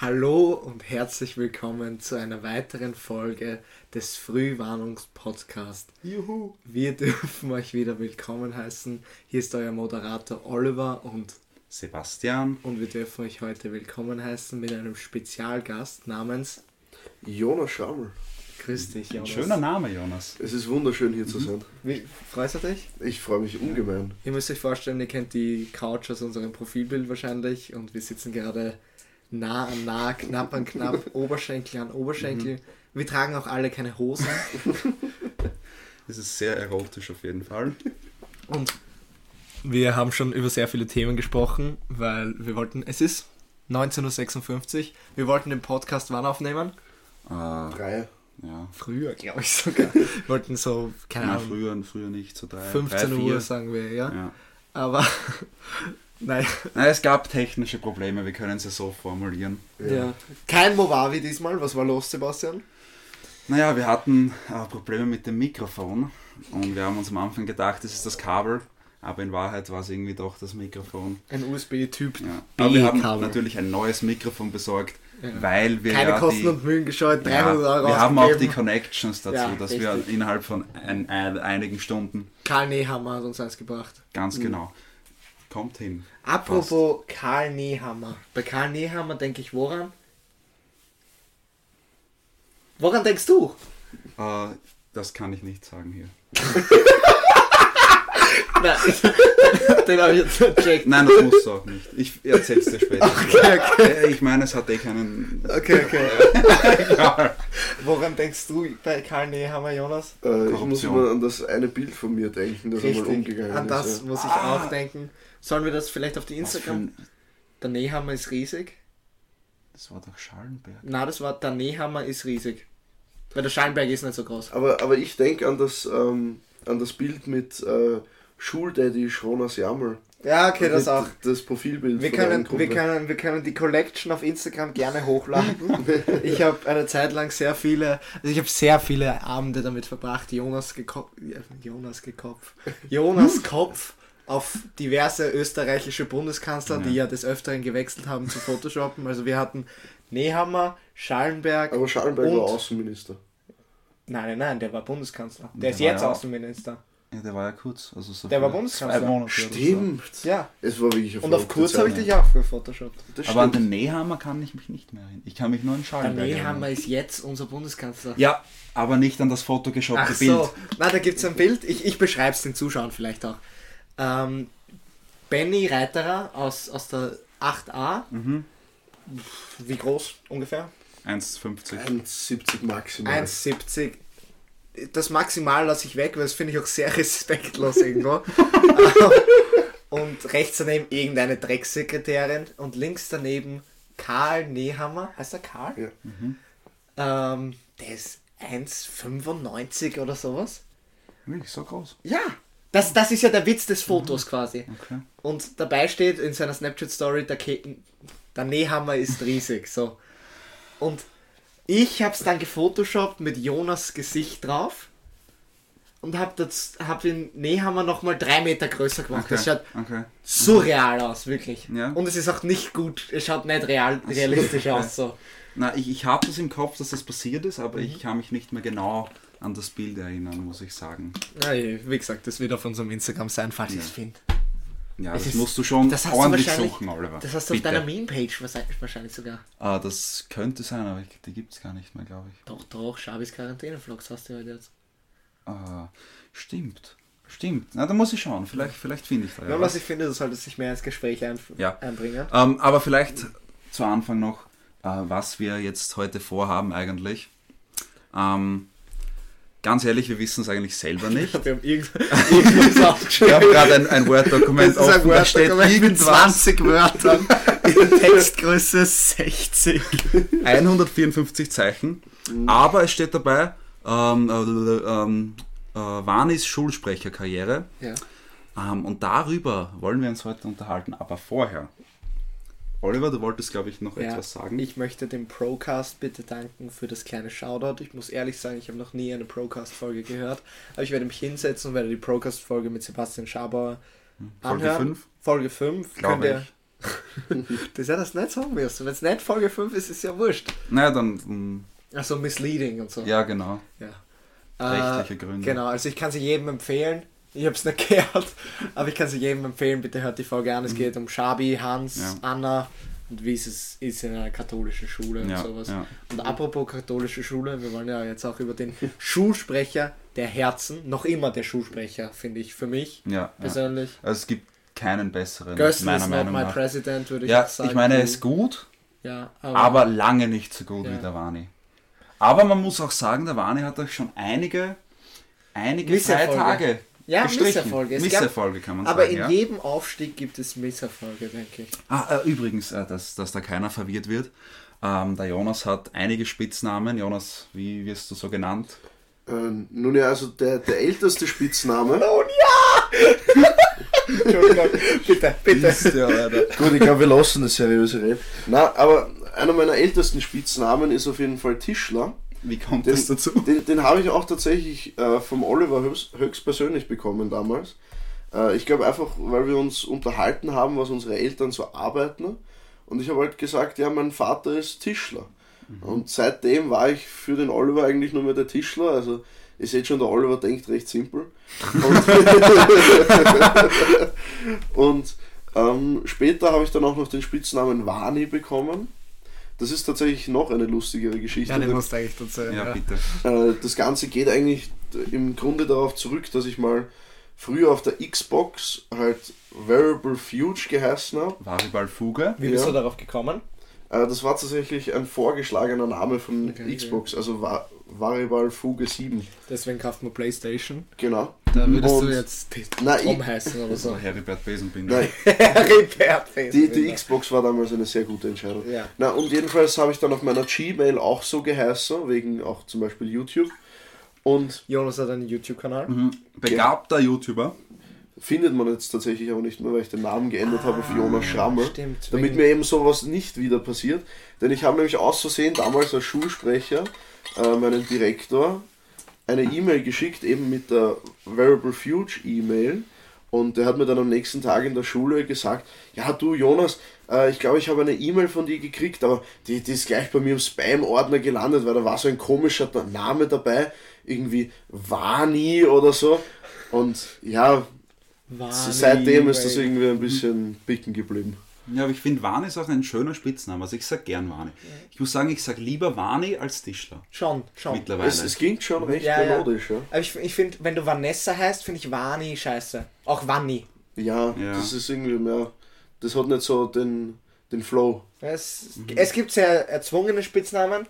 Hallo und herzlich willkommen zu einer weiteren Folge des Frühwarnungspodcasts. Juhu. Wir dürfen euch wieder willkommen heißen. Hier ist euer Moderator Oliver und, Sebastian. und wir dürfen euch heute willkommen heißen mit einem Spezialgast namens Jonas Schrammel. Grüß dich, Ein Jonas. schöner Name, Jonas. Es ist wunderschön hier Mhm. zu sein. Wie, freust du dich? Ich freue mich ungemein. Ihr müsst euch vorstellen, ihr kennt die Couch aus unserem Profilbild wahrscheinlich und wir sitzen gerade nah an nah, knapp an knapp, Oberschenkel an Oberschenkel. Wir tragen auch alle keine Hosen Das ist sehr erotisch auf jeden Fall. und wir haben schon über sehr viele Themen gesprochen, weil wir wollten, es ist 19.56 Uhr, wir wollten den Podcast wann aufnehmen? Äh, Drei. ja. Früher, glaube ich sogar. Wir wollten so, keine Na, Ahnung, früher, früher nicht, so drei, 15 drei, Uhr sagen wir, ja. Ja. Aber, naja, Na, es gab technische Probleme, wir können es ja so formulieren. ja. Kein Movavi diesmal, was war los, Sebastian? Naja, wir hatten äh, Probleme mit dem Mikrofon und wir haben uns am Anfang gedacht, das ist das Kabel, aber in Wahrheit war es irgendwie doch das Mikrofon. Ein USB-Typ Ja. Aber wir haben natürlich ein neues Mikrofon besorgt, Ja. weil wir Keine ja Kosten die, und Mühen gescheut, 300 ja, Euro wir haben auch die. Connections dazu, Ja, dass wir richtig. innerhalb von ein, ein, einigen Stunden Karl Nehammer hat uns eins gebracht. Ganz Mhm. genau. Kommt hin. Apropos Karl Nehammer. Bei Karl Nehammer denke ich woran? Woran denkst du? Äh, das kann ich nicht sagen hier. Nein, den habe ich jetzt nicht gecheckt. Nein, das musst du auch nicht. Ich erzähl's dir später. Okay, okay. Ich meine, es hat eh keinen. Okay, okay. Egal. Woran denkst du bei Karl Nehammer, Jonas? Äh, ich muss immer an das eine Bild von mir denken, das einmal umgegangen An das ist. muss ich Ah. auch denken. Sollen wir das vielleicht auf die Instagram? ein- Der Nehammer ist riesig. Das war doch Schallenberg. Na, das war der Nehammer ist riesig. Weil der Schallenberg ist nicht so groß. Aber, aber ich denke an das ähm, an das Bild mit äh, Schuldaddy Jonas Jammel. Ja, okay, das auch. Das Profilbild Wir können, wir, können, wir können die Collection auf Instagram gerne hochladen. ich habe eine Zeit lang sehr viele, also ich habe sehr viele Abende damit verbracht, Jonas gekopf, Jonas gekopf, Jonas Kopf auf diverse österreichische Bundeskanzler, die ja des Öfteren gewechselt haben zu Photoshoppen. Also wir hatten Nehammer, Schallenberg. Aber Schallenberg und- war Außenminister. Nein, nein, nein, der war Bundeskanzler. Der, Der ist jetzt ja Außenminister. Ja, der war ja kurz. Also so Der für war Bundeskanzler. Monate Stimmt. Ja. Es war wirklich Und auf kurz habe ich dich auch gefotoshoppt. Das So. Aber an den Nehammer kann ich mich nicht mehr erinnern. Ich kann mich nur an Der Schallenberg Nehammer erinnern. ist jetzt unser Bundeskanzler. Ja, aber nicht an das photoshoppte Ach Bild. so, na, da gibt es ein Bild. Ich, ich beschreibe es den Zuschauern vielleicht auch. Ähm, Benny Reiterer aus, aus der 8a. Mhm. Wie groß ungefähr? 1,50. 1,70 maximal. 1,70. Das Maximal lasse ich weg, weil das finde ich auch sehr respektlos irgendwo. und rechts daneben irgendeine Dreckssekretärin und links daneben Karl Nehammer. Heißt er Karl? Ja. Ähm, der ist 1,95 oder sowas. Wirklich so groß. Ja, das, das ist ja der Witz des Fotos quasi. Okay. Und dabei steht in seiner Snapchat-Story, der, Ke der Nehammer ist riesig. So. Und ich habe es dann gefotoshoppt mit Jonas Gesicht drauf und habe hab den Nehammer nochmal drei Meter größer gemacht. Okay. Das schaut okay. surreal aus, wirklich. Ja. Und es ist auch nicht gut, es schaut nicht real, realistisch aus. So. Na, ich, ich habe das im Kopf, dass das passiert ist, aber Mhm. ich kann mich nicht mehr genau an das Bild erinnern, muss ich sagen. Ja, wie gesagt, das wird auf unserem Instagram sein, falls ich Ja. es finde. Ja, Es das ist- musst du schon das hast du ordentlich suchen, Oliver. Das hast du auf Bitte. deiner Meme-Page wahrscheinlich sogar. Ah, das könnte sein, aber ich, die gibt es gar nicht mehr, glaube ich. Doch, doch, Schabis Quarantäne-Vlogs hast du heute jetzt. Ah, stimmt. Stimmt. Na, da muss ich schauen. Vielleicht, vielleicht finde ich da ja Ja, was was. ich finde, du solltest dich mehr ins Gespräch ein Ja. einbringen. Ähm, aber vielleicht zu Anfang noch, äh, was wir jetzt heute vorhaben eigentlich. Ähm, ganz ehrlich, wir wissen es eigentlich selber nicht. Wir haben irgend- irgendwas Ich aufgeschrieben. habe gerade ein, ein Word-Dokument ist ein offen, da steht mit irgendwas. 20 Wörtern in Textgröße 60. 154 Zeichen, aber es steht dabei, ähm, äh, ähm, äh, Vanis Schulsprecherkarriere. Ja. Ähm, und darüber wollen wir uns heute unterhalten, aber vorher. Oliver, du wolltest, glaube ich, noch Ja, etwas sagen. Ich möchte dem Procast bitte danken für das kleine Shoutout. Ich muss ehrlich sagen, ich habe noch nie eine Procast-Folge gehört. Aber ich werde mich hinsetzen und werde die Procast-Folge mit Sebastian Schabauer Folge anhören. 5, Folge 5. Könnt glaube ihr, ich. Das ja das nicht sagen wirst. Wenn es nicht Folge 5 ist, ist ja wurscht. Naja, dann, Also misleading und so. ja, genau. Ja. Rechtliche Äh, Gründe. Genau, also ich kann sie jedem empfehlen. Ich habe es nicht gehört, aber ich kann sie jedem empfehlen. Bitte hört die Folge an. Es geht um Schabi, Hans, Mhm. Ja. Anna und wie es ist, ist in einer katholischen Schule und Ja, sowas. ja. Und apropos katholische Schule, wir wollen ja jetzt auch über den Schulsprecher der Herzen, noch immer der Schulsprecher, finde ich, für mich Ja, persönlich. Also es gibt keinen besseren, Gersten meiner Meinung my nach. president, würde ich Ja, sagen. ich meine, er ist gut, Ja, aber lange nicht so gut wie der Wani. Aber man muss auch sagen, der Wani hat euch schon einige, einige Misserfolge. Feiertage Ja, gestrichen. Misserfolge. Es gab- Misserfolge kann man aber sagen. in ja. jedem Aufstieg gibt es Misserfolge, denke ich. Ah, äh, übrigens, äh, dass, dass da keiner verwirrt wird. Ähm, der Jonas hat einige Spitznamen. Jonas, wie wirst du so genannt? Äh, nun ja, also der, der älteste Spitzname. Und ja! Entschuldigung, bitte, bitte. Ja, Alter. Gut, ich glaube, wir lassen das seriöse Reden. Na, aber einer meiner ältesten Spitznamen ist auf jeden Fall Tischler. Wie kommt Den, das dazu? den, den habe ich auch tatsächlich äh, vom Oliver höchst, höchstpersönlich bekommen damals. Äh, ich glaube einfach, weil wir uns unterhalten haben, was unsere Eltern so arbeiten. Und ich habe halt gesagt, ja, mein Vater ist Tischler. Und seitdem war ich für den Oliver eigentlich nur mehr der Tischler. Also ihr seht schon, der Oliver denkt recht simpel. Und, und ähm, später habe ich dann auch noch den Spitznamen Wani bekommen. Das ist tatsächlich noch eine lustigere Geschichte. Ja, denn- musst du eigentlich erzählen. Ja, Ja, bitte. äh, das Ganze geht eigentlich im Grunde darauf zurück, dass ich mal früher auf der Xbox halt Variable Fuge geheißen habe. Varibal Fuge. Wie bist Ja. du darauf gekommen? Äh, das war tatsächlich ein vorgeschlagener Name von Okay, Xbox, also Variable Fuge 7. Deswegen kauft man Playstation. Genau. Da würdest Und- du jetzt Na, Tom ich, heißen oder so. Heribert Besenbinder. nein, Ripert die, die Xbox war damals eine sehr gute Entscheidung. Ja. Na, und jedenfalls habe ich dann auf meiner Gmail auch so geheißen, wegen auch zum Beispiel YouTube. Und Jonas hat einen YouTube-Kanal. Mhm. Begabter YouTuber. Findet man jetzt tatsächlich aber nicht mehr, weil ich den Namen geändert habe auf Jonas Schramme. stimmt, Damit mir eben sowas nicht wieder passiert. Denn ich habe nämlich aus Versehen damals als Schulsprecher äh, meinen Direktor eine E-Mail geschickt, eben mit der Variable Fuge E-Mail. Und der hat mir dann am nächsten Tag in der Schule gesagt, ja du Jonas, äh, ich glaube ich habe eine E-Mail von dir gekriegt, aber die, die ist gleich bei mir im Spam-Ordner gelandet, weil da war so ein komischer Name dabei, irgendwie Wani oder so. Und ja, Wani, seitdem ist das irgendwie ein bisschen bicken geblieben. Ja, aber ich finde, Wani ist auch ein schöner Spitzname. Also ich sag gern Wani. Ich muss sagen, ich sag lieber Wani als Tischler. Schon, schon. Mittlerweile. Es, es klingt schon recht Ja, ja. melodisch, ja. Aber ich, ich finde, wenn du Vanessa heißt, finde ich Vani scheiße. Auch Vanni. Ja, Ja. das ist irgendwie mehr. Das hat nicht so den, den Flow. Es, es gibt sehr erzwungene Spitznamen.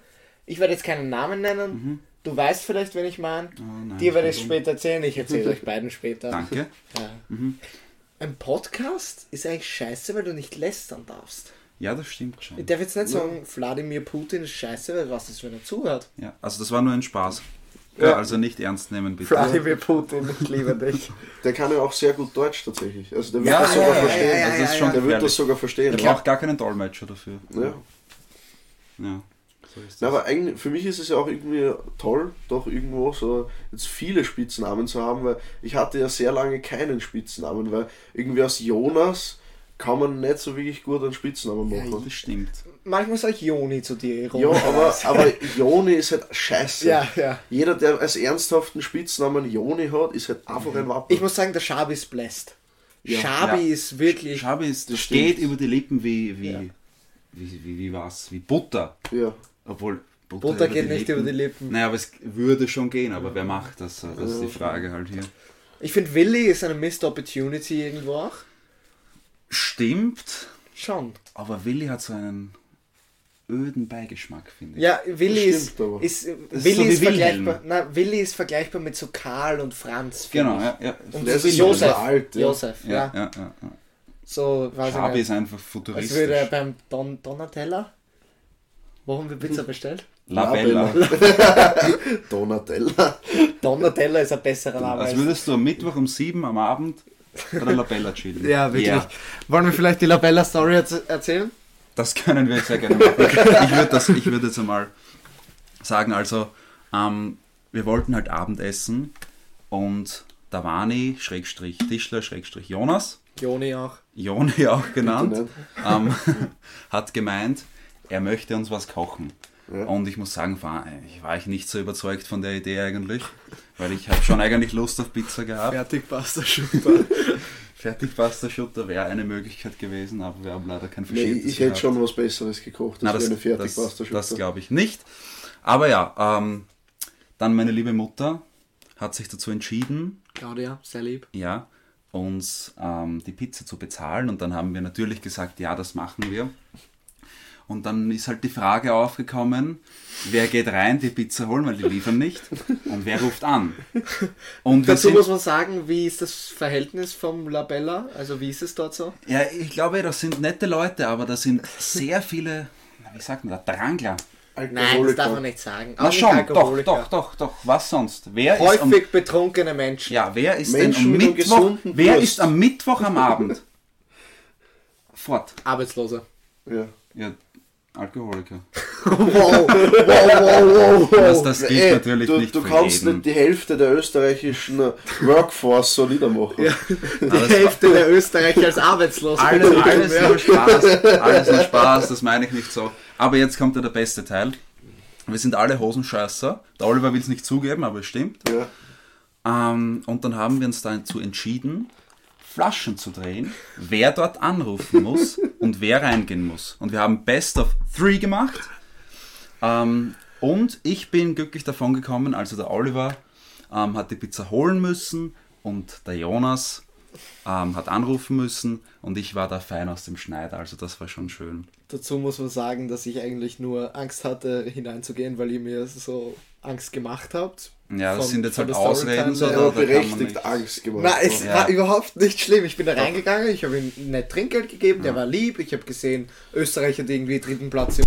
Ich werde jetzt keinen Namen nennen. Du weißt vielleicht, wen ich meine. Oh, nein, Dir werde ich warum? später erzählen. Ich erzähle euch beiden später. Danke. Ja. Ein Podcast ist eigentlich scheiße, weil du nicht lästern darfst. Ja, das stimmt schon. Ich darf jetzt nicht sagen, Wladimir Putin ist scheiße, weil was ist, wenn er zuhört? Ja, also das war nur ein Spaß. Ja. Ja, also nicht ernst nehmen, bitte. Wladimir Putin, ich liebe dich. Der kann ja auch sehr gut Deutsch tatsächlich. Also der wird Ja, das ja, sogar ja, verstehen. ja, ja, Also das ist ja, schon Der wird das sogar verstehen. Ich brauche gar keinen Dolmetscher dafür. Ja. Ja, so Na, aber eigentlich, für mich ist es ja auch irgendwie toll, doch irgendwo so jetzt viele Spitznamen zu haben, weil ich hatte ja sehr lange keinen Spitznamen, weil irgendwie aus Jonas kann man nicht so wirklich gut einen Spitznamen Ja, machen. Das stimmt. Manchmal sage ich Joni zu dir. Ja, ironisch. aber, aber Joni ist halt scheiße. Ja, ja. Jeder, der als ernsthaften Spitznamen Joni hat, ist halt einfach ein Wappen. Ich muss sagen, der Schabi ist blessed. Ja. Schabi Ja. ist wirklich. Schabi ist, das Das geht stimmt. über die Lippen wie, wie, Ja. wie, wie, wie was? Wie Butter. ja. Obwohl Butter, Butter geht nicht über die Lippen. Naja, aber es würde schon gehen, aber wer macht das? Das ist die Frage halt hier. Ich finde, Willi ist eine Missed Opportunity irgendwo auch. Stimmt, Schon. aber Willi hat so einen öden Beigeschmack, finde ich. Ja, Willi Das ist, ist, Willi so ist vergleichbar. Na, Willi ist vergleichbar mit so Karl und Franz. Genau, ich. ja. ja. Und so ist Josef. alt, ja. Josef, ja. ja, ja, ja, ja. So, weiß Schabi ich ist einfach Als futuristisch. würde er beim Don Donatella. Wo haben wir Pizza bestellt? Labella. Donatella. Donatella ist ein besserer Name. Als würdest du am Mittwoch um 7 am Abend bei der Labella chillen. Ja, wirklich. Ja, Wollen wir vielleicht die Labella-Story erz- erzählen? das können wir sehr gerne machen. Ich würde das, ich würde jetzt einmal sagen, also, ähm, wir wollten halt Abendessen und der Wani, Schrägstrich Tischler, Schrägstrich Jonas, Joni auch. Joni auch genannt, ähm, hat gemeint, er möchte uns was kochen. Ja. Und ich muss sagen, war, ich war ich nicht so überzeugt von der Idee eigentlich, weil ich habe schon eigentlich Lust auf Pizza gehabt. Fertigpasta Schutter. Fertigpasta-Schutter wäre eine Möglichkeit gewesen, aber wir haben leider kein Nee, verschiedenes ich hätte gehabt. schon was Besseres gekocht. Das das, wäre eine das, Fertigpasta das glaube ich nicht. Aber ja, ähm, dann meine liebe Mutter hat sich dazu entschieden, Claudia, sehr lieb. ja, uns ähm, die Pizza zu bezahlen. Und dann haben wir natürlich gesagt, ja, das machen wir. Und dann ist halt die Frage aufgekommen, wer geht rein, die Pizza holen, weil die liefern nicht. Und wer ruft an? Und Dazu sind, muss man sagen, wie ist das Verhältnis vom Labella? Also wie ist es dort so? ja, ich glaube, das sind nette Leute, aber da sind sehr viele, na, wie sagt man da, Drangler. Nein, das darf man nicht sagen. Na Auch schon, nicht doch, doch, doch, doch. Was sonst? Wer ist am, Häufig betrunkene Menschen. ja, wer ist Menschen denn am Mittwoch? gesunden Wer ist am Mittwoch am Abend? Fort. Arbeitslose. Ja. Ja, Alkoholiker. wow, wow, wow, wow. Das, das gilt Ey, natürlich du, nicht du kannst jeden. nicht die Hälfte der österreichischen Workforce so niedermachen. Ja, die Hälfte der Österreicher als arbeitslos. Alles, alles nur Spaß. Alles nur Spaß, das meine ich nicht so. Aber jetzt kommt ja der beste Teil. Wir sind alle Hosenscheißer. Der Oliver will es nicht zugeben, aber es stimmt. Ja. Ähm, und dann haben wir uns dazu entschieden, Flaschen zu drehen, wer dort anrufen muss und wer reingehen muss. Und wir haben Best of Three gemacht. Ähm, und ich bin glücklich davon gekommen, also der Oliver ähm, hat die Pizza holen müssen und der Jonas ähm, hat anrufen müssen und ich war da fein aus dem Schneider, also das war schon schön. Dazu muss man sagen, dass ich eigentlich nur Angst hatte, hineinzugehen, weil ihr mir so Angst gemacht habt. Ja, das Von- sind jetzt halt Ausreden, kann man berechtigt nicht. Angst gemacht. Nein, es Ja. war überhaupt nicht schlimm. Ich bin da reingegangen, ich habe ihm nett Trinkgeld gegeben, der war lieb. Ich habe gesehen, Österreich hat irgendwie dritten Platz im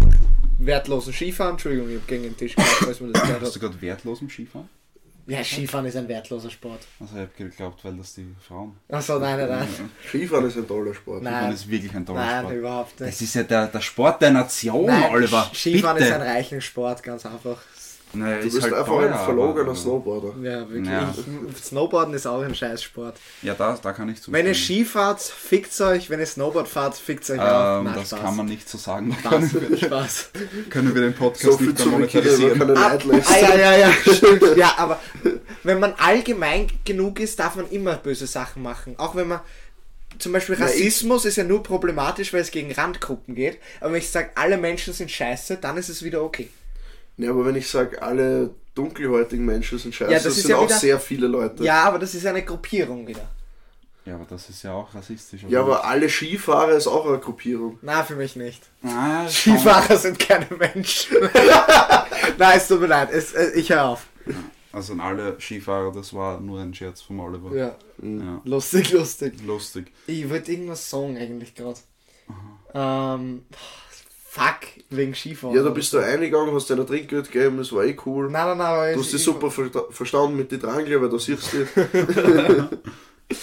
wertlosen Skifahren. Entschuldigung, ich habe gegen den Tisch man das gehört Hast du hat. gerade wertlos im Skifahren? Ja, Skifahren ist ein wertloser Sport. Also ich habe geglaubt, weil das die Frauen. Achso, nein, nein, nein. Skifahren ist ein toller Sport. Nein. Skifahren ist wirklich ein toller Nein, Sport. überhaupt nicht. Das ist ja der, der Sport der Nation, Nein, Oliver. Skifahren Bitte. ist ein reichen Sport, ganz einfach. Naja, Du ist bist halt einfach teuer, ein verlogener Snowboarder. Ja, wirklich. Ja. Snowboarden ist auch ein Scheißsport. Ja, da, da kann ich zustimmen. Wenn ihr Ski fahrt, fickt's euch. Wenn ihr Snowboard fahrt, fickt's euch auch. ähm, Na, das Spaß. kann man nicht so sagen. Da Spaß, können wir, Spaß. können wir den Podcast So nicht über monetarisieren. keine Ah, ah, ja, ja, ja, stimmt. Ja, aber wenn man allgemein genug ist, darf man immer böse Sachen machen. Auch wenn man. Zum Beispiel Rassismus ist ja nur problematisch, weil es gegen Randgruppen geht. Aber wenn ich sage, alle Menschen sind scheiße, dann ist es wieder okay. Ja, aber wenn ich sage, alle dunkelhäutigen Menschen sind scheiße, Ja, das das, sind ja auch wieder- sehr viele Leute. Ja, aber das ist eine Gruppierung wieder. Ja, aber das ist ja auch rassistisch. Ja, aber alle Skifahrer ist auch eine Gruppierung. Na, für mich nicht. Ah, Skifahrer sind keine Menschen. Nein, es tut mir leid. Es, äh, ich höre auf. Also an alle Skifahrer, das war nur ein Scherz vom Oliver. Ja, Ja, lustig, lustig. lustig. Ich wollte irgendwas sagen eigentlich gerade. Ähm, fuck, wegen Skifahren. Ja, da bist du eingegangen, hast dir ein Trinkgeld gegeben, das war eh cool. Nein, nein, nein, aber Du ich- hast dich ich- super versta- verstanden mit den Drangler, weil du siehst die.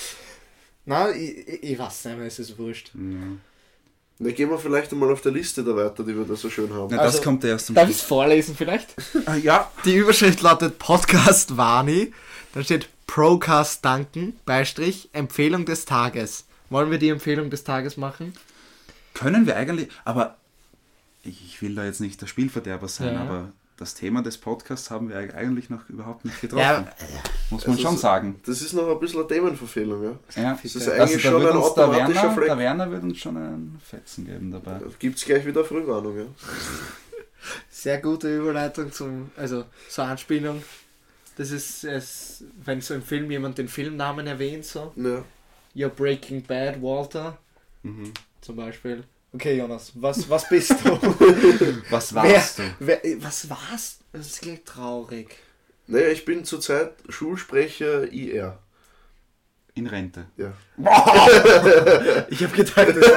Nein, ich, ich, weiß nicht mehr, es ist wurscht. Ja. Da gehen wir vielleicht einmal auf der Liste da weiter, die wir da so schön haben. Na, das Also, kommt erst zum Darf ich Schluss. es vorlesen vielleicht? Ah, ja, Die Überschrift lautet Podcast Wani. Dann steht Procast danken, Beistrich, Empfehlung des Tages. Wollen wir die Empfehlung des Tages machen? können wir eigentlich, aber ich ich will da jetzt nicht der Spielverderber sein, Ja. aber das Thema des Podcasts haben wir eigentlich noch überhaupt nicht getroffen. Ja, Muss man Also schon sagen. Das ist noch ein bisschen eine Themenverfehlung, ja. Ja. Das ist Also, eigentlich da schon wird ein uns der automatischer Werner, der Werner wird uns schon einen Fetzen geben dabei. Da gibt's gleich wieder Frühwarnung, ja. Sehr gute Überleitung zum, also zur Anspielung. Das ist es, wenn so im Film jemand den Filmnamen erwähnt, so. ja. You're Breaking Bad, Walter, Mhm. zum Beispiel. Okay, Jonas, was, was bist du? Was wer, warst du? wer, was warst Das klingt traurig. Naja, ich bin zurzeit Schulsprecher IR. In Rente. Ja. Ich habe gedacht, das ist,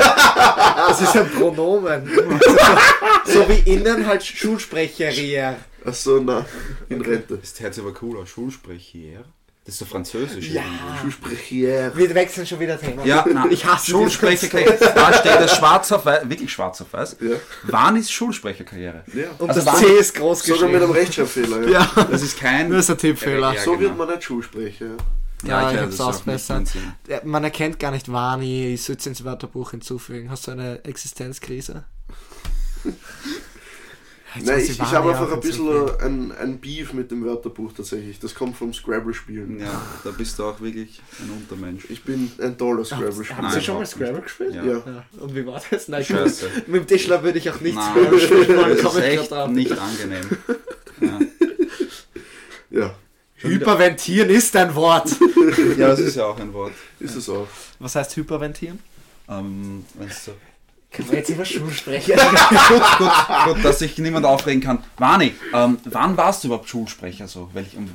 das ist ein Pronomen. so wie innen halt Schulsprecher. Achso, na, in Rente. Das hört sich aber cool aus. Schulsprecher. Das ist so französisch. Ja. Schulsprecher. Wir wechseln schon wieder Thema. Ja, nein, Ich hasse Schulsprecherkarriere. Da steht das schwarz auf weiß, wirklich schwarz auf weiß. Ja. Wann ist Schulsprecherkarriere? Ja. Und Also das C ist groß Sogar mit einem geschrieben. Rechtschreibfehler, ja. Ja, Das ist kein. das ist ein Tippfehler. Ja, so genau. wird man nicht Schulsprecher. Ja. Ja, ich ist auch nicht ausbessern. Man erkennt gar nicht Wani, ich sollte ins Wörterbuch hinzufügen. Hast du eine Existenzkrise? Nein, ich, ich habe einfach ein bisschen ein, ein Beef mit dem Wörterbuch tatsächlich. Das kommt vom Scrabble-Spielen. Ja, da bist du auch wirklich ein Untermensch. Ich bin ein toller Haben Scrabble-Spieler. Sie Nein, schon mal Scrabble gespielt? Ja. Ja. Ja. Und wie war das? Nein, ich Scheiße. mit dem Tischler würde ich auch nicht Scrabble spielen das ist echt nicht angenehm. Ja. Ja, Hyperventieren ist ein Wort. ja, das ist ja auch ein Wort. ist es auch. Was heißt Hyperventieren? Ähm, wenn's so Kann man jetzt über Schuh sprechen? gut, gut, gut, dass sich niemand aufregen kann. Wani, ähm, wann warst du überhaupt Schulsprecher? So? Welch, um,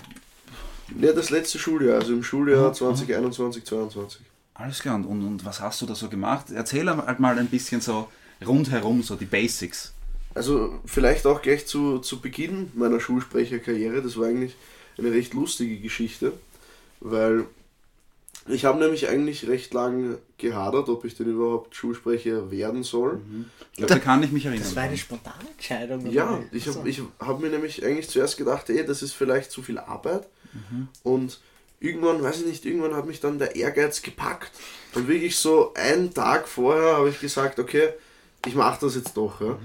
Ja, das letzte Schuljahr, also im Schuljahr 2021, 2022. alles klar, und, und, und was hast du da so gemacht? Erzähl halt mal ein bisschen so rundherum, so die Basics. Also vielleicht auch gleich zu, zu Beginn meiner Schulsprecherkarriere, das war eigentlich eine recht lustige Geschichte, weil ich habe nämlich eigentlich recht lang gehadert, ob ich denn überhaupt Schulsprecher werden soll. Ich glaube, da kann ich mich erinnern. Das war eine spontane Entscheidung. Ja, ich habe ich hab mir nämlich eigentlich zuerst gedacht, ey, das ist vielleicht zu viel Arbeit. Und irgendwann, weiß ich nicht, irgendwann hat mich dann der Ehrgeiz gepackt. Und wirklich so einen Tag vorher habe ich gesagt, okay, ich mache das jetzt doch. Ja.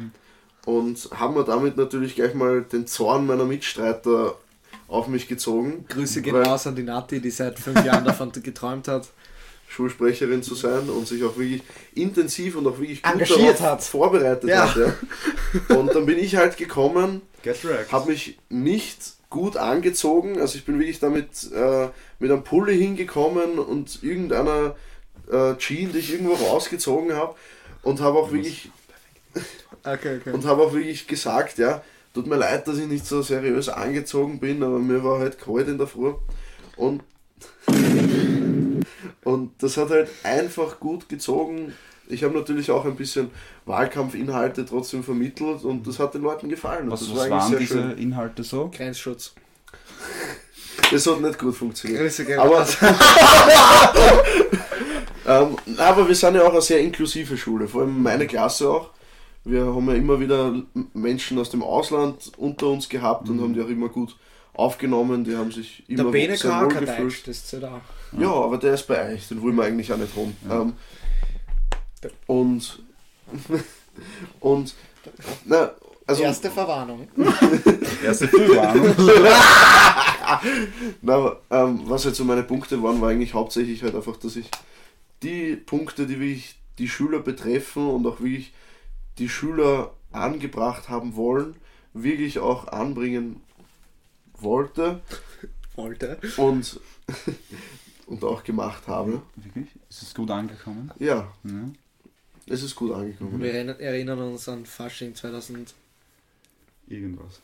Und haben mir damit natürlich gleich mal den Zorn meiner Mitstreiter auf mich gezogen. Grüße gehen raus an die Nati, die seit fünf Jahren davon geträumt hat. Schulsprecherin zu sein und sich auch wirklich intensiv und auch wirklich gut Engagiert darauf hat. vorbereitet Ja. hat. Ja. Und dann bin ich halt gekommen, habe mich nicht gut angezogen. Also ich bin wirklich damit äh, mit einem Pulli hingekommen und irgendeiner äh, Jean, die ich irgendwo rausgezogen habe und habe auch wirklich Okay, okay. und habe auch wirklich gesagt, ja, tut mir leid, dass ich nicht so seriös angezogen bin, aber mir war halt kalt in der Früh und und das hat halt einfach gut gezogen. Ich habe natürlich auch ein bisschen Wahlkampfinhalte trotzdem vermittelt und das hat den Leuten gefallen. Was, das was war waren diese schön. Inhalte so? Grenzschutz. Das hat nicht gut funktioniert. Grüße gehen Aber, ähm, aber wir sind ja auch eine sehr inklusive Schule, vor allem meine Klasse auch. Wir haben ja immer wieder Menschen aus dem Ausland unter uns gehabt und haben die auch immer gut aufgenommen. Die haben sich Der immer Bene sehr kann wohl gefühlt. Deutsch, das zählt auch. Ja, aber der ist bei euch, den wollen wir eigentlich auch nicht haben. Ähm, und und na, also Erste Verwarnung. Erste Frühwarnung. Na, ähm, was jetzt so meine Punkte waren, war eigentlich hauptsächlich halt einfach, dass ich die Punkte, die wirklich die Schüler betreffen und auch wirklich die Schüler angebracht haben wollen, wirklich auch anbringen wollte Wollte. und, und auch gemacht habe. Wirklich? Ist es gut angekommen? Ja, Ja. es ist gut angekommen. Wir erinnern, erinnern uns an Fasching 2000. Irgendwas.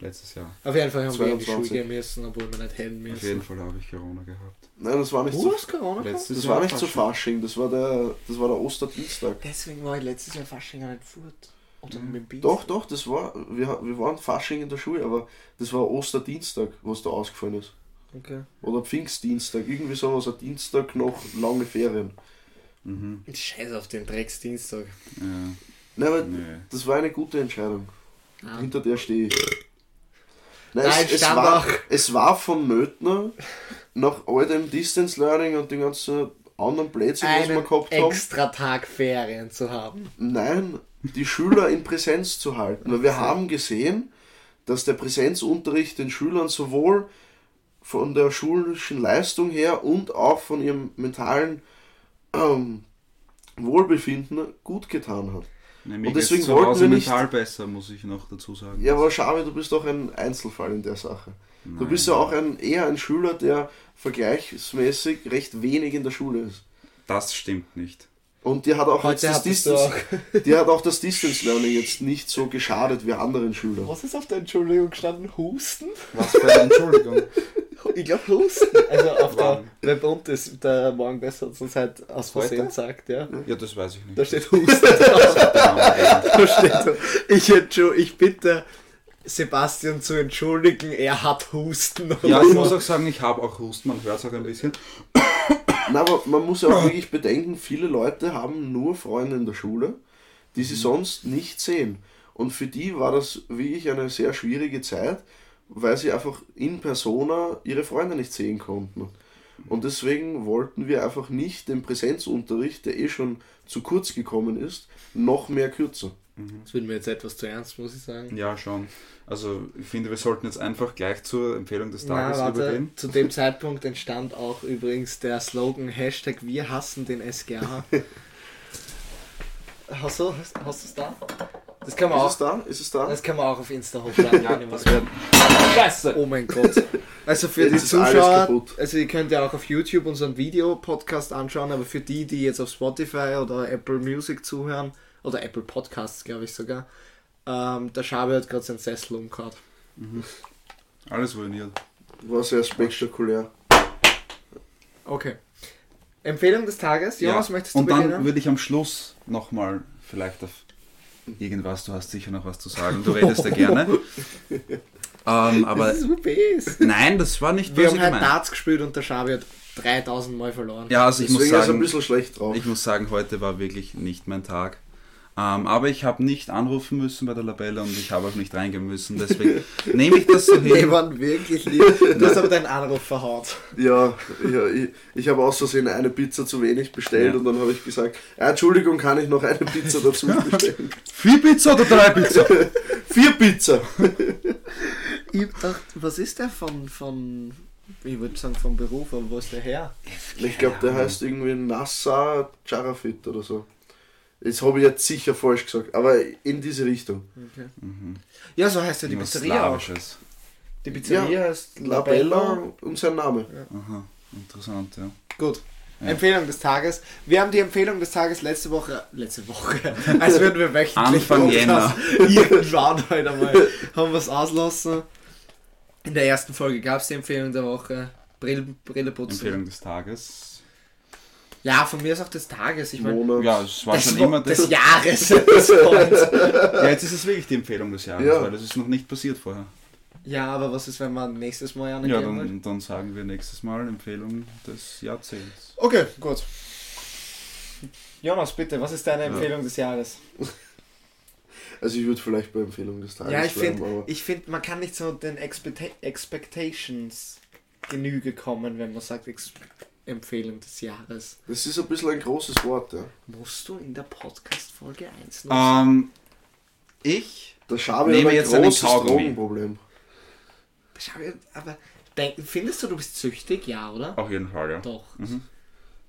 Letztes Jahr. Auf jeden Fall haben wir in die 22. Schule gehen müssen, obwohl wir nicht hin Auf jeden müssen. Fall habe ich Corona gehabt. Nein, das war nicht Du zu, hast Corona gehabt? Letztes das Jahr war nicht zu Fasching. Fasching, das war der, das war der Osterdienstag. Deswegen war ich letztes Jahr Fasching gar nicht fort. Oder mit dem. Doch, doch, das war, wir, wir waren Fasching in der Schule, aber das war Osterdienstag, was da ausgefallen ist. Okay. Oder Pfingstdienstag, irgendwie sowas, ein Dienstag noch lange Ferien. Mhm. Scheiß auf den Drecksdienstag. Ja. Nein, aber Nee. das war eine gute Entscheidung. Ah. Hinter der stehe ich. Nein, Nein, es, es, war, es war von Nötner nach all dem Distance Learning und den ganzen anderen Blödsinn, was wir gehabt haben. extra Tag Ferien zu haben. Nein, die Schüler in Präsenz zu halten. Weil wir haben gesehen, dass der Präsenzunterricht den Schülern sowohl von der schulischen Leistung her und auch von ihrem mentalen ähm, Wohlbefinden gut getan hat. Nee, mir Und geht's deswegen zu wollten Hause wir nicht- mental besser, muss ich noch dazu sagen. Ja, aber Schabi, du bist doch ein Einzelfall in der Sache. Du bist ja auch ein, eher ein Schüler, der vergleichsmäßig recht wenig in der Schule ist. Das stimmt nicht. Und dir hat auch, Heute jetzt das Distance, dir hat auch das Distance Learning jetzt nicht so geschadet wie anderen Schülern. Was ist auf der Entschuldigung gestanden? Husten? Was für eine Entschuldigung. Ich glaube Husten. Also auf der Wann? Web und ist der Morgen besser hat uns halt aus Versehen gesagt, ja. Ja, das weiß ich nicht. Da steht Husten Da steht ich, entschu- ich bitte Sebastian zu entschuldigen, er hat Husten. ja, ich so. muss auch sagen, ich habe auch Husten, man hört es auch ein bisschen. Na, aber man muss ja auch wirklich bedenken, viele Leute haben nur Freunde in der Schule, die sie sonst nicht sehen. Und für die war das wirklich eine sehr schwierige Zeit, weil sie einfach in persona ihre Freunde nicht sehen konnten. Und deswegen wollten wir einfach nicht den Präsenzunterricht, der eh schon zu kurz gekommen ist, noch mehr kürzen. Das wird mir jetzt etwas zu ernst, muss ich sagen. Ja, schon. Also ich finde, wir sollten jetzt einfach gleich zur Empfehlung des Na, Tages warte, übergehen. zu dem Zeitpunkt entstand auch übrigens der Slogan Hashtag Wir hassen den SGH. hast du hast, hast du es da? Das kann man Ist auch. es da? Ist es da? Das kann man auch auf Insta hochladen. ja, Das Scheiße! Oh mein Gott. Also für die Jetzt ist Zuschauer, also ihr könnt ja auch auf YouTube unseren Videopodcast anschauen, aber für die, die jetzt auf Spotify oder Apple Music zuhören, oder Apple Podcasts, glaube ich sogar, ähm, der Schabe hat gerade seinen Sessel umgehauen. alles ruiniert. War sehr spektakulär. Okay. Empfehlung des Tages. Jonas, möchtest du Und dann beginnen? würde ich am Schluss nochmal vielleicht auf irgendwas, du hast sicher noch was zu sagen, du redest ja gerne. ähm, aber das ist UPS. nein, das war nicht Wir haben halt. Darts gespielt und der Schabe hat 3000 Mal verloren. Ja, also ich muss Deswegen ein sagen, bisschen schlecht drauf. ich muss sagen, heute war wirklich nicht mein Tag. Ähm, aber ich habe nicht anrufen müssen bei der Labelle und ich habe auch nicht reingehen müssen. Deswegen nehme ich das so Die hin. waren wirklich lieb. Du hast aber deinen Anruf verhaut. Ja, ja ich, ich habe aus Versehen eine Pizza zu wenig bestellt Ja. und dann habe ich gesagt, ja, Entschuldigung, kann ich noch eine Pizza dazu bestellen? Vier Pizza oder drei Pizza? Vier Pizza! Ich dachte, was ist der von, von ich würde sagen vom Beruf, aber wo ist der her? Ich glaube, der heißt irgendwie Nassar Charafit oder so. Das habe ich jetzt sicher falsch gesagt, aber in diese Richtung. Okay. Ja, so heißt ja die Pizzeria auch. Die Pizzeria heißt Labella Labella. und sein Name. Aha, interessant, ja. Gut. Ja. Empfehlung des Tages. Wir haben die Empfehlung des Tages letzte Woche, letzte Woche, als würden wir wöchentlich Anfang Podcast irgendwann heute mal, haben wir es auslassen. In der ersten Folge gab es die Empfehlung der Woche. Brille, Brille putzen. Empfehlung des Tages. Ja, von mir ist auch des Tages. Ich meine. Ja, es war schon immer des das. Jahres. des Points. Ja, jetzt ist es wirklich die Empfehlung des Jahres, Ja. weil das ist noch nicht passiert vorher. ja, aber was ist, wenn man nächstes Mal eine Ja, dann, dann sagen wir nächstes Mal Empfehlung des Jahrzehnts. Okay, gut. Jonas, bitte, was ist deine Empfehlung des Jahres? Also ich würde vielleicht bei Empfehlung des Tages Ja, ich finde, aber ich find, man kann nicht so den Expecta Expectations Genüge kommen, wenn man sagt Ex Empfehlung des Jahres. das ist ein bisschen ein großes Wort, ja. Musst du in der Podcast-Folge 1 Ähm, ich Der Schabe Nehme ein jetzt Kaugummi. Drogenproblem. Aber denk, findest du, du bist süchtig? Ja, oder? auf jeden Fall, ja. Doch. Mhm.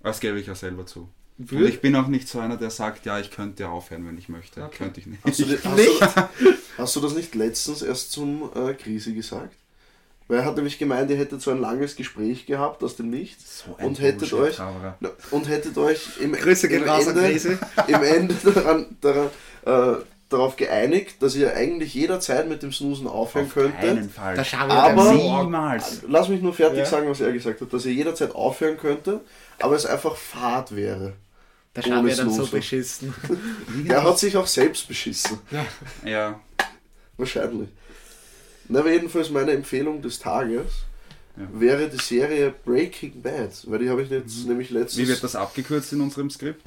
Das gebe ich ja selber zu. Und Würd- ich bin auch nicht so einer, der sagt, ja, ich könnte aufhören, wenn ich möchte. Okay. Könnte ich nicht. Hast du, hast? Du, hast du das nicht letztens erst zum äh, Krise gesagt? Weil er hat nämlich gemeint, ihr hättet so ein langes Gespräch gehabt aus dem Nichts So ein und hättet euch und hättet euch im, Grüße im Ende, im Ende daran, daran, äh, darauf geeinigt, dass ihr eigentlich jederzeit mit dem Snoosen aufhören Auf könntet. keinen Fall. Schabe Aber-. Niemals. Lass mich nur fertig Ja. sagen, was er gesagt hat, dass ihr jederzeit aufhören könntet, aber es einfach Fahrt wäre. Schabe ohne hat dann so beschissen. Er hat sich auch selbst beschissen. Ja, Wahrscheinlich. Na, aber jedenfalls meine Empfehlung des Tages Ja. wäre die Serie Breaking Bad, weil die habe ich jetzt nämlich wie wird letztens das abgekürzt in unserem Skript?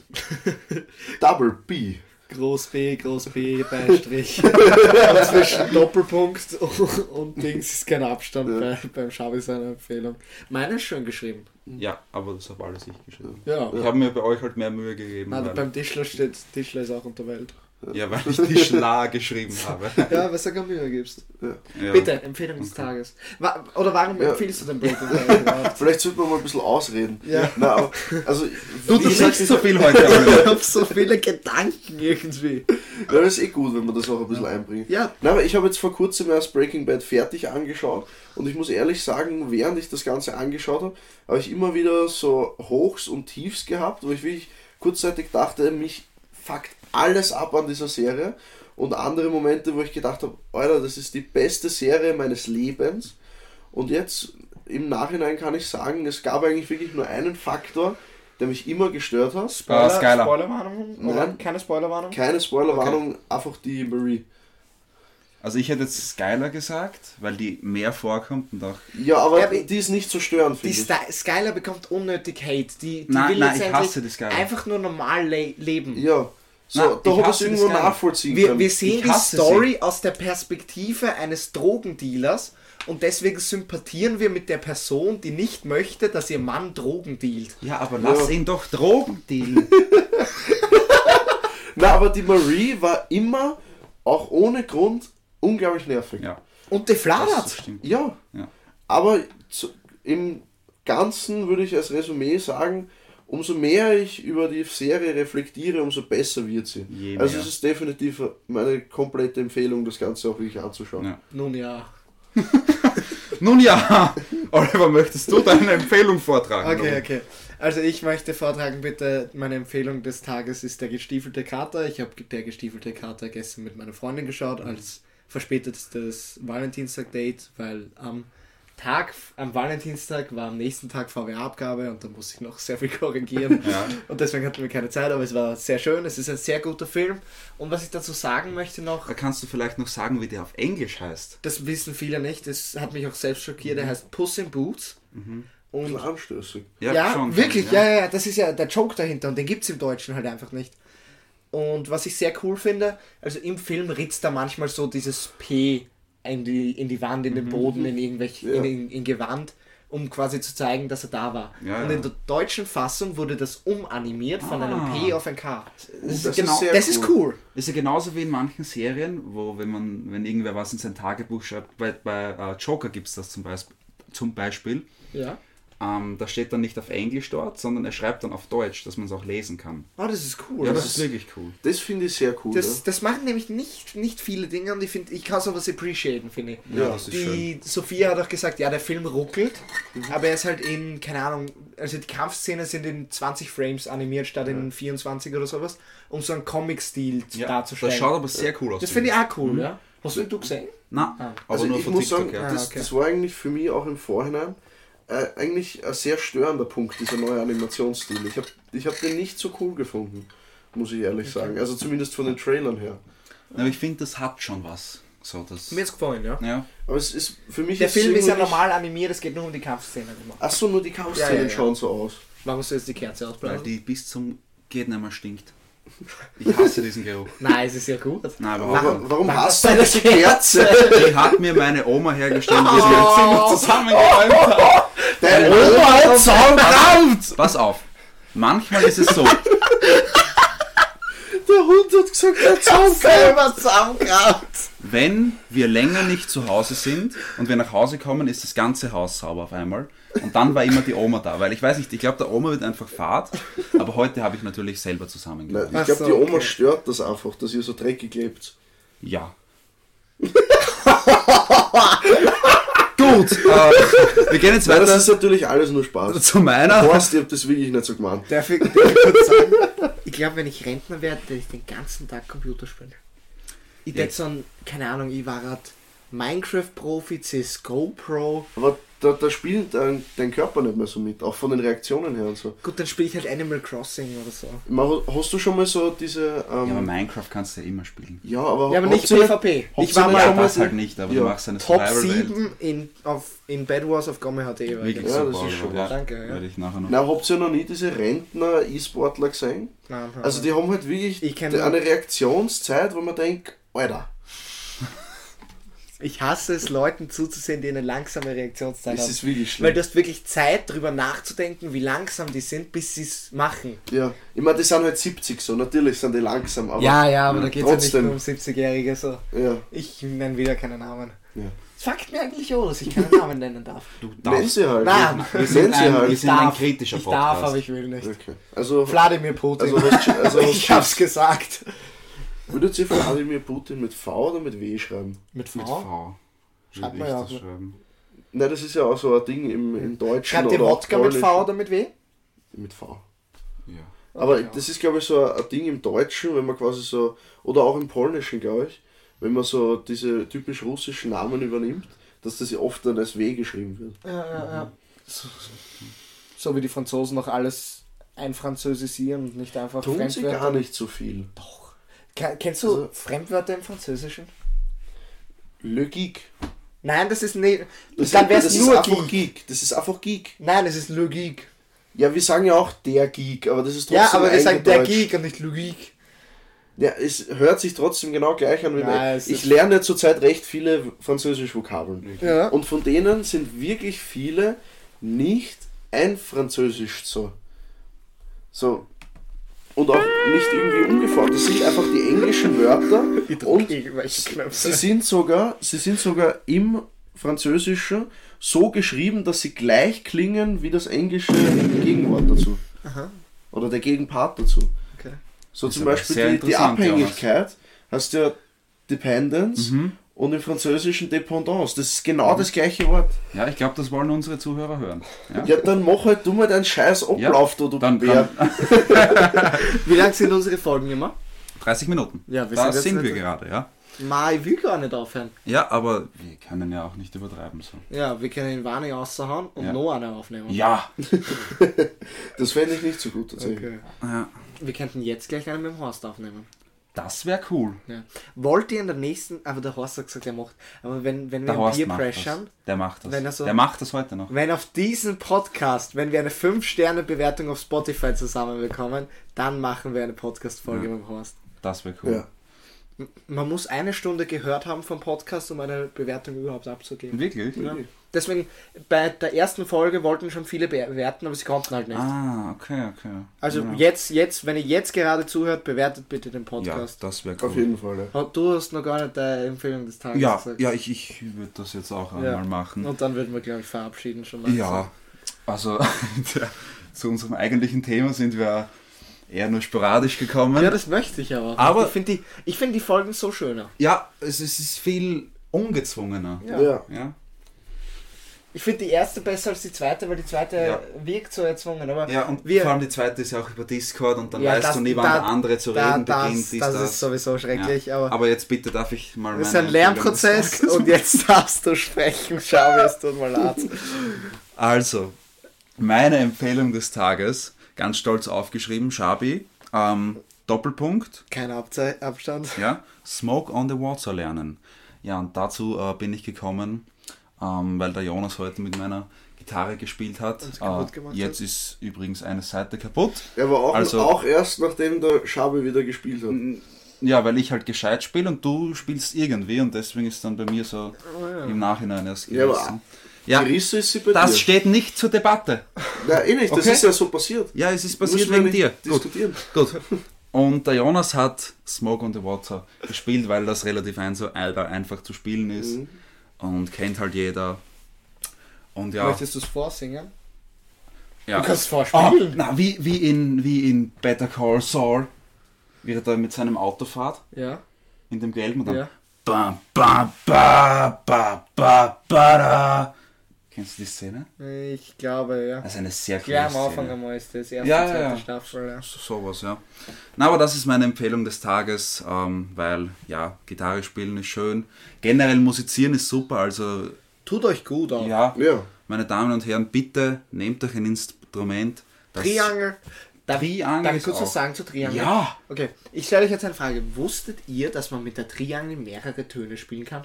Double B. Groß B, Groß B, Beistrich. Zwischen Doppelpunkt und, und Dings ist kein Abstand Ja. bei, beim Schabe seiner Empfehlung. Meine ist schön geschrieben. Ja, aber das habe alles ich geschrieben. Ja. Ich habe mir bei euch halt mehr Mühe gegeben, Nein, beim Tischler steht, Tischler ist auch unter Welt. Ja, weil ich die Schla geschrieben habe. Ja, weil du gar Mühe gibst. Ja. Bitte, Empfehlung des Tages. Oder warum Ja. empfiehlst du den Breaking Bad überhaupt? Vielleicht sollten wir mal ein bisschen ausreden. Ja. Na, aber, also, Du, du sagst so viel heute. Ich hab so viele Gedanken irgendwie. Ja, das ist eh gut, wenn man das auch ein bisschen einbringt. Ja, Nein, aber ich habe jetzt vor kurzem erst Breaking Bad fertig angeschaut und ich muss ehrlich sagen, während ich das Ganze angeschaut habe, habe ich immer wieder so Hochs und Tiefs gehabt, wo ich wirklich kurzzeitig dachte, mich fuckt alles ab an dieser Serie und andere Momente, wo ich gedacht habe, Alter, das ist die beste Serie meines Lebens und jetzt im Nachhinein kann ich sagen, es gab eigentlich wirklich nur einen Faktor, der mich immer gestört hat. Ah, Skylar. Spoilerwarnung? Nein. keine Spoilerwarnung? Keine Spoilerwarnung, einfach die Marie. Also ich hätte jetzt Skylar gesagt, weil die mehr vorkommt und auch... Ja, aber Ja, aber die ist nicht so störend, Die finde ich. Sty Skylar bekommt unnötig Hate. Die, die Nein, will nein, ich hasse die Skylar. einfach nur normal le leben. Ja, So, Na, da ich habe ich hasse irgendwo nachvollziehen Wir, können. wir sehen die Story aus der Perspektive eines Drogendealers und deswegen sympathieren wir mit der Person, die nicht möchte, dass ihr Mann Drogen dealt. Ja, aber lass Ja. ihn doch Drogen dealen. Na, aber die Marie war immer, auch ohne Grund, unglaublich nervig. ja, Und die das fladert. stimmt. Ja, Ja. aber zu, im Ganzen würde ich als Resümee sagen, umso mehr ich über die Serie reflektiere, umso besser wird sie. Je also mehr. es ist definitiv meine komplette Empfehlung, das Ganze auch wirklich anzuschauen. Ja. Nun ja. Nun ja, Oliver, möchtest du deine Empfehlung vortragen? Okay, okay. Also ich möchte vortragen, bitte, meine Empfehlung des Tages ist der gestiefelte Kater. Ich habe der gestiefelte Kater gestern mit meiner Freundin geschaut als verspätetes Valentinstag-Date, weil am Tag, am Valentinstag war am nächsten Tag VWA-Abgabe und da musste ich noch sehr viel korrigieren. Ja. Und deswegen hatten wir keine Zeit, aber es war sehr schön. Es ist ein sehr guter Film. Und was ich dazu sagen möchte noch, Da kannst du vielleicht noch sagen, wie der auf Englisch heißt. das wissen viele nicht, das hat mich auch selbst schockiert, der heißt Puss in Boots. Und Und anstößig. ja, schon, wirklich, ja. ja, ja, das ist ja der Joke dahinter und den gibt es im Deutschen halt einfach nicht. Und was ich sehr cool finde, also im Film ritzt da manchmal so dieses P in die, in die Wand, in den Boden, in irgendwelche, Ja. in, in, Gewand, um quasi zu zeigen, dass er da war. Ja, und in der deutschen Fassung wurde das umanimiert von einem Ah. P auf ein K. Das, ist, das genau, ist das ist cool. Ist ja genauso wie in manchen Serien, wo wenn man, wenn irgendwer was in sein Tagebuch schreibt, bei, bei äh, Joker gibt es das zum Beispiel, zum Beispiel Ja. Ähm, da steht dann nicht auf Englisch dort, sondern er schreibt dann auf Deutsch, dass man es auch lesen kann. Oh, das ist cool. Ja, Das das ist wirklich cool. Das finde ich sehr cool. Das, das machen nämlich nicht, nicht viele Dinge und ich finde, ich kann sowas appreciaten, finde ich. Ja, das ist Die Sophia hat auch gesagt, ja, der Film ruckelt, aber er ist halt in, keine Ahnung, also die Kampfszenen sind in 20 Frames animiert statt in 24 oder sowas, um so einen Comic-Stil Ja, darzustellen. das schaut aber sehr cool aus. Das finde ich auch cool, ja. Hast du du gesehen? Na, Ah. aber Also nur ich von muss TikTok, sagen, ja. das, Ah, okay. das war eigentlich für mich auch im Vorhinein äh, eigentlich ein sehr störender Punkt, dieser neue Animationsstil. Ich habe ich hab den nicht so cool gefunden, muss ich ehrlich sagen. Also zumindest von den Trailern her. Aber ich finde, das hat schon was. So, das, Mir ist gefallen, ja. ja. Aber es ist für mich. Der Film ist ja normal animiert, es geht nur um die Kampfszenen. Achso, nur die Kampfszenen Ja, ja, ja. schauen so aus. Warum soll jetzt die Kerze Weil ausbleiben? die bis zum geht nicht mehr stinkt. Ich hasse diesen Geruch. Nein, es ist ja gut. Nein, nicht. warum Warum hast du diese Kerze? Die hat mir meine Oma hergestellt, wie sie ihr Zimmer zusammengeräumt hat. Oma hat Sauerkraut! Pass auf. Manchmal ist es so, Der Hund hat gesagt, er hat Sauerkraut! Selber Sauerkraut! wenn wir länger nicht zu Hause sind und wir nach Hause kommen, ist das ganze Haus sauber auf einmal. Und dann war immer die Oma da, weil ich weiß nicht, ich glaube, der Oma wird einfach fad, aber heute habe ich natürlich selber Nein, zusammengeräumt. ich glaube, die Oma okay. stört das einfach, dass ihr so dreckig lebt. Ja. Gut, äh, wir gehen jetzt Nein, weiter das ist natürlich alles nur Spaß. zu meiner. Horst, ich hab das wirklich nicht so gemeint. Darf ich, darf ich kurz sagen? Ich glaube, wenn ich Rentner werde, werde ich den ganzen Tag Computer spielen. Ich werde Jetzt. so ein, keine Ahnung, ich war grad Minecraft-Profi, CSGO Pro. Aber da, da spielt dein, dein Körper nicht mehr so mit, auch von den Reaktionen her und so. Gut, dann spiele ich halt Animal Crossing oder so. Hast du schon mal so diese. Ja, aber Ähm, Minecraft kannst du ja immer spielen. ja, aber, Ja, aber nicht PvP. Ich war mal Ja, schon mal das so- halt nicht, aber Ja. du machst eine Top Survival-Welt. 7 in, auf, in Bad Wars auf war ich Wirklich. Ja, super. das ist schon ja. Danke, ja. Werde ich nachher noch. Na, habt ihr noch nie diese Rentner-E-Sportler gesehen? Nein, nein, Also die haben halt wirklich eine Reaktionszeit, wo man denkt, Alter, Ich hasse es, Leuten zuzusehen, die eine langsame Reaktionszeit das haben. ist wirklich Weil schlimm. du hast wirklich Zeit, drüber nachzudenken, wie langsam die sind, bis sie es machen. Ja, ich meine, die sind halt 70 so, natürlich sind die langsam, aber ja, ja, aber da geht es ja nicht nur um 70-Jährige. So. ja. Ich nenne wieder keine Namen. Ja. Es fuckt mir eigentlich auch, dass ich keinen Namen nennen darf. Du Nenn darfst. sie halt. Nein. Wir Nenn sind, sie ein, wir halt. sind ein kritischer ich Podcast. darf, aber ich will nicht. Okay. Also, Wladimir Putin. also, also ich hab's gesagt. Würdet ihr Vladimir Putin mit V oder mit W schreiben? Mit Mit V? V. Schreibt man ja das auch. schreiben. Nein, das ist ja auch so ein Ding im, im Deutschen. Schreibt ihr oder auch Wodka mit V oder mit W? Mit V. Ja. Aber Ja. das ist, glaube ich, so ein Ding im Deutschen, wenn man quasi so, oder auch im Polnischen, glaube ich, wenn man so diese typisch russischen Namen übernimmt, dass das ja oft dann als W geschrieben wird. Ja, ja, ja. So, so wie die Franzosen noch alles einfranzösisieren und nicht einfach Tun sie gar nicht so viel. Doch. Ke- Kennst du Also- Fremdwörter im Französischen? Le Geek. Nein, das ist nicht. Das, dann wäre das es ist nur einfach Geek. Geek. Das ist einfach Geek. Nein, es ist Le Geek. Ja, wir sagen ja auch der Geek, aber das ist trotzdem Ja, aber wir sagen der. Geek und nicht Le Geek. Ja, es hört sich trotzdem genau gleich an wie Ja, Ich ist- lerne zurzeit recht viele französische Vokabeln. Ja. Und von denen sind wirklich viele nicht ein Französisch so. So. Und auch nicht irgendwie umgeformt. Das sind einfach die englischen Wörter. Und sie sind sogar, sie sind sogar im Französischen so geschrieben, dass sie gleich klingen wie das englische Gegenwort dazu. Aha. Oder der Gegenpart dazu. Okay. So Das ist zum Beispiel die, die Abhängigkeit hast ja Dependence Mhm. Und im Französischen Dependance. Das ist genau das gleiche Wort. Ja, ich glaube, das wollen unsere Zuhörer hören. Ja? Ja, dann mach halt du mal deinen scheiß Ablauf, da, du Dann, Bär. dann Wie lang sind unsere Folgen immer? 30 Minuten. Ja, wir da sind jetzt sind wir gerade, ja. Ma, ich will gar nicht aufhören. Ja, aber wir können ja auch nicht übertreiben so. Ja, wir können den Warning raushauen und Ja. noch eine aufnehmen. Ja. Das fände ich nicht so gut tatsächlich. Okay. ja. Wir könnten jetzt gleich einen mit dem Horst aufnehmen. Das wäre cool. Ja. Wollt ihr in der nächsten, aber der Horst hat gesagt, er macht, aber wenn, wenn wir Der Horst Bier pressern, Der macht das. Wenn er so- Der macht das heute noch. wenn auf diesen Podcast, wenn wir eine 5-Sterne-Bewertung auf Spotify zusammenbekommen, dann machen wir eine Podcast-Folge Ja. mit dem Horst. Das wäre cool. Ja. Man muss eine Stunde gehört haben vom Podcast, um eine Bewertung überhaupt abzugeben. Wirklich? Ja. Deswegen, bei der ersten Folge wollten schon viele bewerten, aber sie konnten halt nicht. Ah, okay, okay. Also ja. jetzt, jetzt, wenn ihr jetzt gerade zuhört, bewertet bitte den Ja, Podcast. das wäre cool. Auf jeden Fall. Ja. Oh, Du hast noch gar nicht deine Empfehlung des Tages Ja, gesagt. ja, ich, ich würde das jetzt auch Ja. einmal machen. Und dann würden wir, glaube ich, verabschieden schon langsam. Ja, also zu unserem eigentlichen Thema sind wir eher nur sporadisch gekommen. Ja, das möchte ich aber. Aber- ich finde die, ich find die Folgen so schöner. Ja, es, ist- es ist viel ungezwungener. Ja. Ja. Ich finde die erste besser als die zweite, weil die zweite Ja. wirkt so erzwungen. Aber ja und wir, vor allem die zweite ist ja auch über Discord und dann Ja, weißt das- du nie, wann da- der andere zu da, reden das, beginnt. dies, das, ist sowieso schrecklich. Ja. Aber, Aber jetzt bitte darf ich mal das ist ein Lernprozess und jetzt darfst du sprechen. Schau, wie es tut mal leid. Also, meine Empfehlung des Tages, ganz stolz aufgeschrieben, Shabi, ähm, Doppelpunkt, Kein Abzei Abstand. ja, Smoke on the Water lernen. Ja, und dazu äh, bin ich gekommen, ähm, weil der Jonas heute mit meiner Gitarre gespielt hat. Äh, jetzt ist übrigens eine Seite kaputt. Er war auch, Also- auch erst nachdem der Schabe wieder gespielt hat. Ja, weil ich halt gescheit spiele und du spielst irgendwie und deswegen ist dann bei mir so Oh, ja. im Nachhinein erst Ja, aber gerissen. Ja, Gerissen ist sie bei das dir. steht nicht zur Debatte. Nein, eh nicht, das Okay. ist ja so passiert. Ja, es ist passiert wegen dir. Gut. Gut. Und der Jonas hat Smoke on the Water gespielt, weil das relativ ein, so einfach zu spielen ist. Mhm. Und kennt halt jeder. Und ja. Möchtest du es vorsingen? ja. Du kannst es vorspielen. na, wie, wie, in, wie in Better Call Saul, wie er da mit seinem Auto fährt, Ja, in dem Gelben und dann. ja. Ba, ba, ba, ba, ba, ba, da. Kennst du die Szene? Ich glaube, ja. Das ist eine sehr coole am Anfang einmal ist das erste, Ja, ja, zweite ja. Staffel. Ja. So- Sowas, ja. Na, aber das ist meine Empfehlung des Tages, ähm, weil, ja, Gitarre spielen ist schön. Generell musizieren ist super, also, Tut euch gut auch. ja, Ja. meine Damen und Herren, bitte nehmt euch ein Instrument. das- Triangel. Darf, Triangel darf ich kurz was sagen zu Triangel? Ja, Okay, ich stelle euch jetzt eine Frage. Wusstet ihr, dass man mit der Triangel mehrere Töne spielen kann?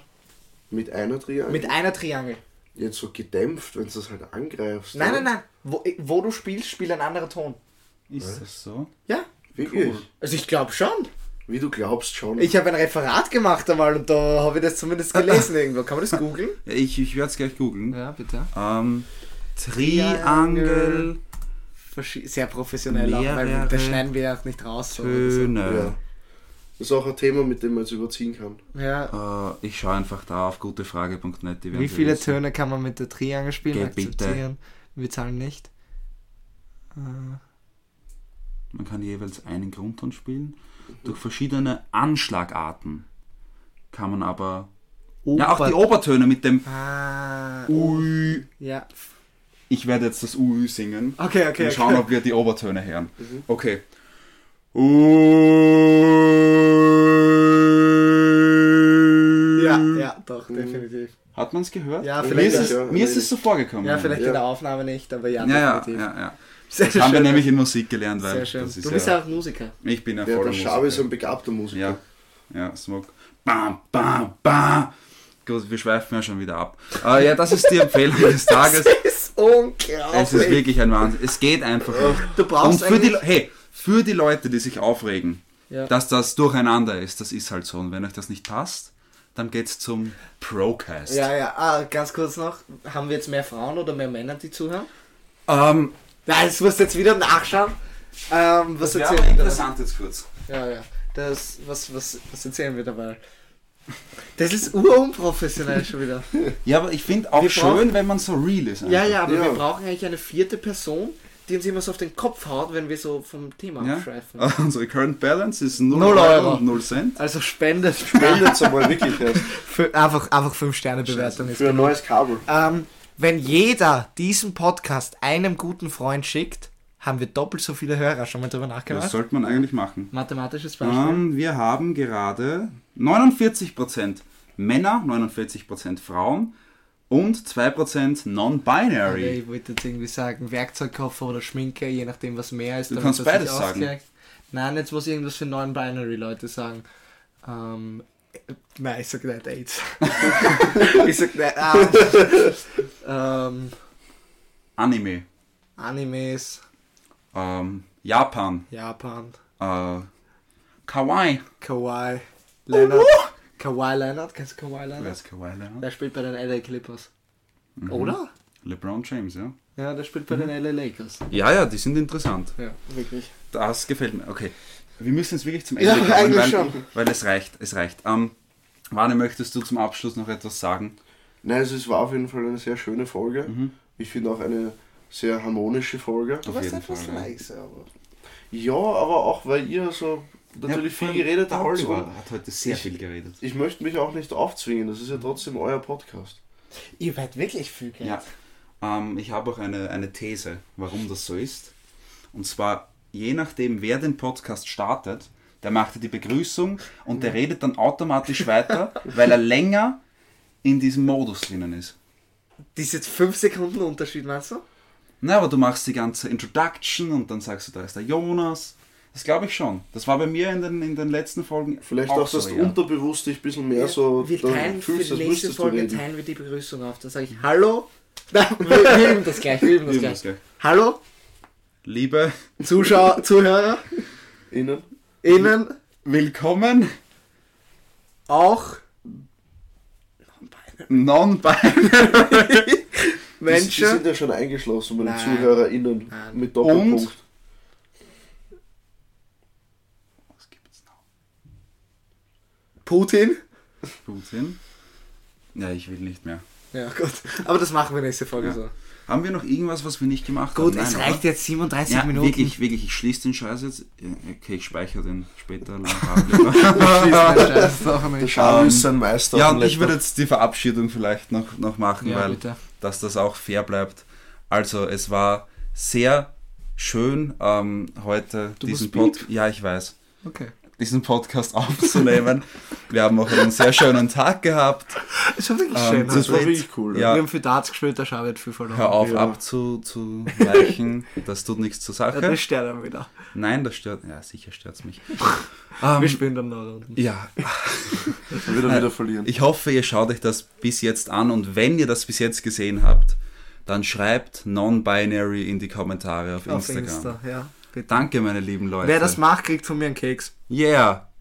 Mit einer Triangel. Mit einer Triangel. Jetzt so gedämpft, wenn du das halt angreifst. Nein, nein, nein. Wo, wo du spielst, spielt ein anderer Ton. ist das so? Ja. Wirklich? Cool. Also ich glaube schon. Wie du glaubst schon. Ich habe ein Referat gemacht einmal und da habe ich das zumindest gelesen irgendwo. Kann man das googeln? Ich ich werde es gleich googeln. Ja, bitte. Ähm, Triangel, Sehr professionell auch, weil das schneiden wir ja auch nicht raus. so oder so. ja. Das ist auch ein Thema, mit dem man jetzt überziehen kann. Ja. Äh, ich schaue einfach da auf gutefrage.net. Wie viele wissen. Töne kann man mit der Triangel spielen? Geh bitte. Akzeptieren. Wir zahlen nicht. Äh, Man kann jeweils einen Grundton spielen. Durch verschiedene Anschlagarten kann man aber. Ja, auch die Obertöne mit dem Ah, Ui. ja. Ich werde jetzt das Ui singen. Okay, okay. und schauen, okay. ob wir die Obertöne hören. Okay. Ja, ja, doch, definitiv. Hat man es gehört? Ja, mir vielleicht- ist es, mir ist es so vorgekommen. Ja, vielleicht Ja. in der Aufnahme nicht, aber ja, Ja, ja, definitiv. ja, ja. Sehr Das haben wir schön. nämlich in Musik gelernt, weil Sehr schön. das ist Du bist ja, auch Musiker. ich bin ja Ja, voller der Schabe ist Musiker. ein begabter Musiker. Ja, ja, Smoke. Bam, bam, bam. Gut, wir schweifen ja schon wieder ab. Äh, ja, das ist die Empfehlung des Tages. Das ist unglaublich. Es ist wirklich ein Wahnsinn. Es geht einfach nicht. Du brauchst Und für die, hey, für die Leute, die sich aufregen, Ja. dass das durcheinander ist. Das ist halt so. Und wenn euch das nicht passt, dann geht's zum Procast. Ja, ja, ah, ganz kurz noch. Haben wir jetzt mehr Frauen oder mehr Männer, die zuhören? Ähm, Nein, das musst du jetzt wieder nachschauen. Ähm, was das wäre erzählen aber wir dabei? interessant jetzt kurz. Ja, ja. Das, was, was, was erzählen wir dabei? Das ist urunprofessionell schon wieder. Ja, aber ich finde auch Wir schön, brauchen- wenn man so real ist. Ja, ja, aber Ja. wir brauchen eigentlich eine vierte Person, die uns immer so auf den Kopf haut, wenn wir so vom Thema Ja? abschweifen. Unsere Current Balance ist 0, Null Euro, Euro. und 0 Cent. Also spendet, Spendet einmal wirklich erst für, einfach, einfach 5 Sterne Bewertung ist für ein neues Kabel. Ähm, wenn jeder diesen Podcast einem guten Freund schickt, haben wir doppelt so viele Hörer. Schon mal drüber Das nachgedacht? sollte man eigentlich machen. Mathematisches Beispiel. Ähm, wir haben gerade 49% Männer, 49% Frauen und 2% Non-Binary. ich wollte jetzt irgendwie sagen, Werkzeugkoffer oder Schminke, je nachdem was mehr ist. Du kannst beides sagen. ausgleicht. Nein, jetzt muss ich irgendwas für Non-Binary-Leute sagen. Ähm, äh, nein, ich sag nicht AIDS. ich sag nicht. Ähm, ähm, Anime. Animes, Ähm, Japan. Japan, Äh, Kawaii. Kawhi Leonard. Kawhi Leonard, kennst du Kawhi Wer Leonard? ist Kawaii Leonard? Der spielt bei den LA Clippers. Mhm. Oder? LeBron James, ja. Ja, der spielt bei den LA Lakers. Ja, ja, die sind interessant. Ja, wirklich. Das gefällt mir. Okay. Wir müssen jetzt wirklich zum Ende Ja, kommen, eigentlich weil, schon. weil es reicht. Es reicht. Ähm, Warne, möchtest du zum Abschluss noch etwas sagen? Nein, also es war auf jeden Fall eine sehr schöne Folge. Mhm. Ich finde auch eine sehr harmonische Folge. Auf jeden Fall. ja. leise, aber. Ja, aber auch weil ihr so natürlich Ja, viel geredet der. Oliver hat heute sehr Ich- viel geredet. Ich möchte mich auch nicht aufzwingen, das ist ja trotzdem euer Podcast. Ihr werdet wirklich viel Geld. Ja. Ähm, ich habe auch eine, eine These, warum das so ist. Und zwar, je nachdem, wer den Podcast startet, der macht ja die Begrüßung und der redet dann automatisch weiter, weil er länger in diesem Modus drinnen ist. Das ist jetzt 5 Sekunden Unterschied, meinst du? Na, aber du machst die ganze Introduction und dann sagst du, da ist der Jonas. Das glaube ich schon. Das war bei mir in den, in den letzten Folgen Vielleicht auch, so, dass du ja. unterbewusst dich ein bisschen mehr so wir teilen für die nächste Folge teilen wir die Begrüßung auf. Da sage ich Hallo. Nein, wir, wir üben das gleich. Wir üben das gleich. das gleich. Hallo, Liebe, Zuschauer, Zuhörer, Innen. Ihnen willkommen, auch Non-Binary. Die, die Menschen. sind ja schon eingeschlossen bei den. ZuhörerInnen Nein. mit Doppelpunkt. Was gibt's noch? Putin. Putin? Ja, ich will nicht mehr. Ja, gut. Aber das machen wir nächste Folge Ja. so. Haben wir noch irgendwas, was wir nicht gemacht Gut, haben? es Nein, reicht oder? jetzt 37 Ja, Minuten. wirklich, wirklich. Ich schließe den Scheiß jetzt. Okay, ich speichere den später. Der Charles Ähm, ist sein Meister. ja, und ich würde jetzt die Verabschiedung vielleicht noch, noch machen, Ja, weil bitte. dass das auch fair bleibt. Also, es war sehr schön, ähm, heute Du diesen Podcast. Ja, ich weiß. Okay. Diesen Podcast aufzunehmen. wir haben auch einen sehr schönen Tag gehabt. Es war wirklich Ähm, schön. das Das war also. wirklich cool. Ja. Wir haben viel Darts gespielt, der Schau wird viel verloren. Hör auf, Ja. abzuweichen. Das tut nichts zur Ja, Sache. das stört dann wieder. Nein, das stört. Ja, sicher stört es mich. Wir Ähm, spielen dann noch Runden. ja, Dann wird er wieder verlieren. ich hoffe, ihr schaut euch das bis jetzt an und wenn ihr das bis jetzt gesehen habt, dann schreibt Non-Binary in die Kommentare auf Auf Instagram. Insta, ja. Danke, meine lieben Leute. Wer das macht, kriegt von mir einen Keks. Yeah.